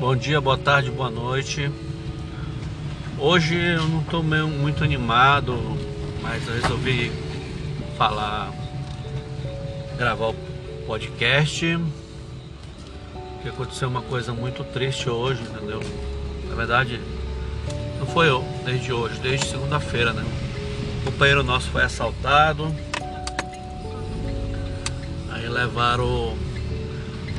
Bom dia, boa tarde, boa noite. Hoje eu não estou muito animado, mas eu resolvi falar, gravar o podcast. Que aconteceu uma coisa muito triste hoje, entendeu? Na verdade, não foi eu, desde hoje, desde segunda-feira, né? O companheiro nosso foi assaltado. Aí levaram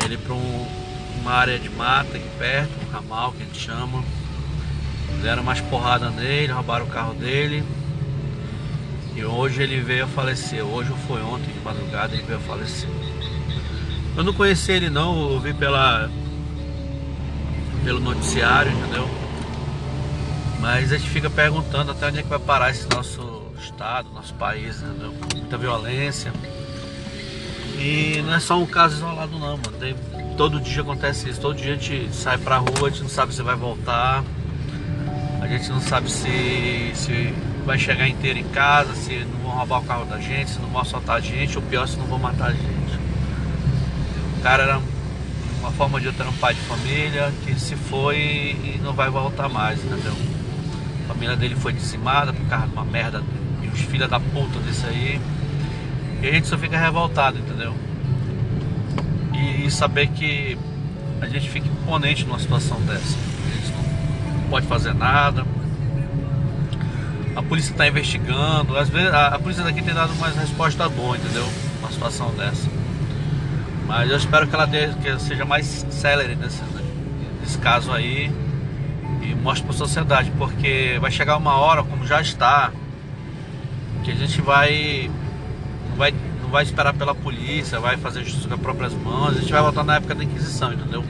ele para um, uma área de mata aqui perto, um ramal que a gente chama. Deram mais porrada nele, roubaram o carro dele. E hoje ele veio a falecer. Hoje ou foi ontem de madrugada ele veio a falecer. Eu não conheci ele não, eu vi pela pelo noticiário, entendeu? Mas a gente fica perguntando até onde é que vai parar esse nosso estado, nosso país, entendeu? Muita violência. E não é só um caso isolado não, mano. Tem, todo dia acontece isso, todo dia a gente sai pra rua, a gente não sabe se vai voltar. A gente não sabe se, se vai chegar inteiro em casa, se não vão roubar o carro da gente, se não vão assaltar a gente, ou pior, se não vão matar a gente. O cara era uma forma de eu ter um pai de família que se foi e não vai voltar mais, entendeu? A família dele foi dizimada por causa de uma merda e os filhos da puta desse aí. E a gente só fica revoltado, entendeu? E, e saber que a gente fica imponente numa situação dessa. A gente não pode fazer nada. A polícia está investigando. Às vezes a, a, polícia daqui tem dado mais resposta boa, entendeu? Uma situação dessa. Mas eu espero que ela dê, que seja mais célere nesse, nesse caso aí e mostre para a sociedade, porque vai chegar uma hora, como já está, que a gente vai vai, não vai esperar pela polícia, vai fazer justiça com as próprias mãos, a gente vai voltar na época da Inquisição, entendeu?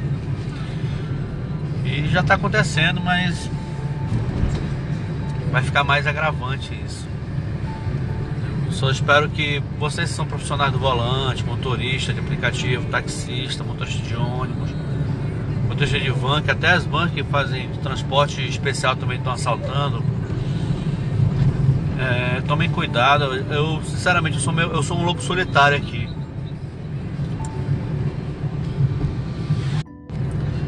E já está acontecendo, mas vai ficar mais agravante isso. Eu só espero que vocês que são profissionais do volante, motorista de aplicativo, taxista, motorista de ônibus, motorista de van, que até as vans que fazem transporte especial também estão assaltando. É, tomem cuidado. Eu sinceramente eu sou, meu, eu sou um louco solitário aqui.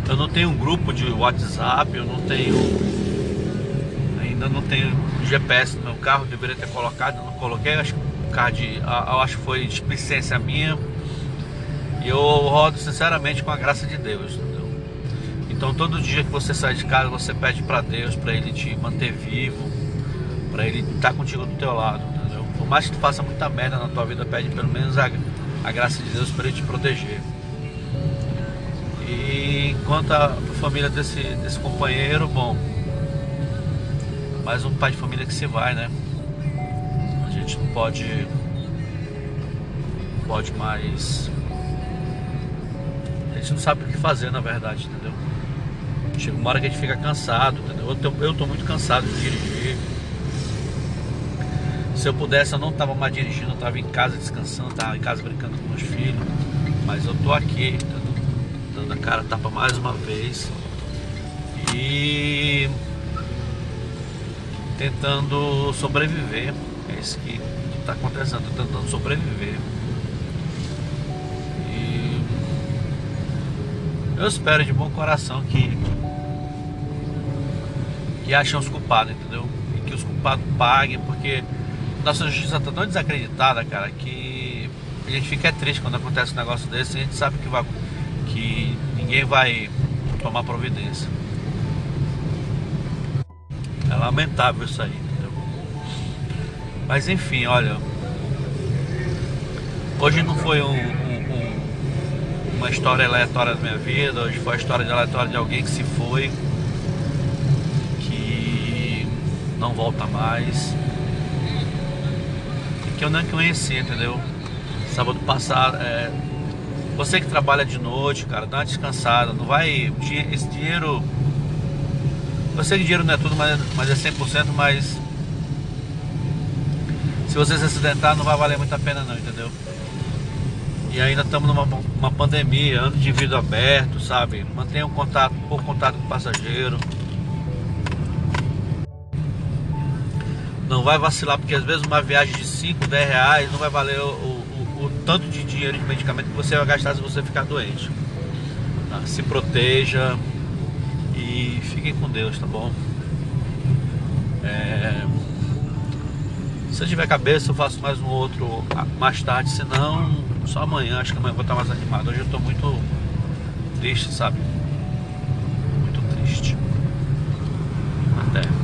Eu não tenho um grupo de WhatsApp, eu não tenho. Ainda não tenho GPS no meu carro, deveria ter colocado, não coloquei, acho que de. Eu acho que foi displicência minha. E eu rodo sinceramente com a graça de Deus, entendeu? Então todo dia que você sai de casa, você pede para Deus, para Ele te manter vivo, para Ele estar tá contigo do teu lado, entendeu? Por mais que tu faça muita merda na tua vida, pede pelo menos a, a graça de Deus para Ele te proteger. E quanto à família desse, desse companheiro, bom, mais um pai de família que se vai, né? A gente não pode, pode mais. A gente não sabe o que fazer, na verdade, entendeu? Chega uma hora que a gente fica cansado, entendeu? Eu tô, eu tô muito cansado de dirigir. Se eu pudesse, eu não tava mais dirigindo, eu tava em casa descansando, tava em casa brincando com meus filhos. Mas eu tô aqui, entendeu? dando a cara tapa mais uma vez e tentando sobreviver. É isso que está acontecendo, tentando sobreviver. E eu espero de bom coração que que achem os culpados, entendeu? E que os culpados paguem, porque nossa justiça está tão desacreditada, cara, que a gente fica triste quando acontece um negócio desse, a gente sabe que vai que ninguém vai tomar providência. É lamentável isso aí, entendeu? Mas enfim, olha. Hoje não foi um, um, um, uma história aleatória da minha vida, hoje foi a história aleatória de alguém que se foi, que não volta mais, que eu não conheci, entendeu? Sábado passado, é, você que trabalha de noite, cara, dá uma descansada. Não vai. Esse dinheiro. Eu sei que dinheiro não é tudo, mas, mas é 100%, mas. Se você se acidentar, não vai valer muito a pena, não, entendeu? E ainda estamos numa uma pandemia, ano de vidro aberto, sabe? Mantenha um contato, por contato com o passageiro. Não vai vacilar, porque às vezes uma viagem de 5, 10 reais não vai valer o, o, o, tanto de dinheiro de medicamento que você vai gastar se você ficar doente. Tá? Se proteja e fiquem com Deus, tá bom? É... Se eu tiver cabeça, eu faço mais um outro mais tarde, senão só amanhã, acho que amanhã eu vou estar mais animado. Hoje eu estou muito triste, sabe? Muito triste. Até.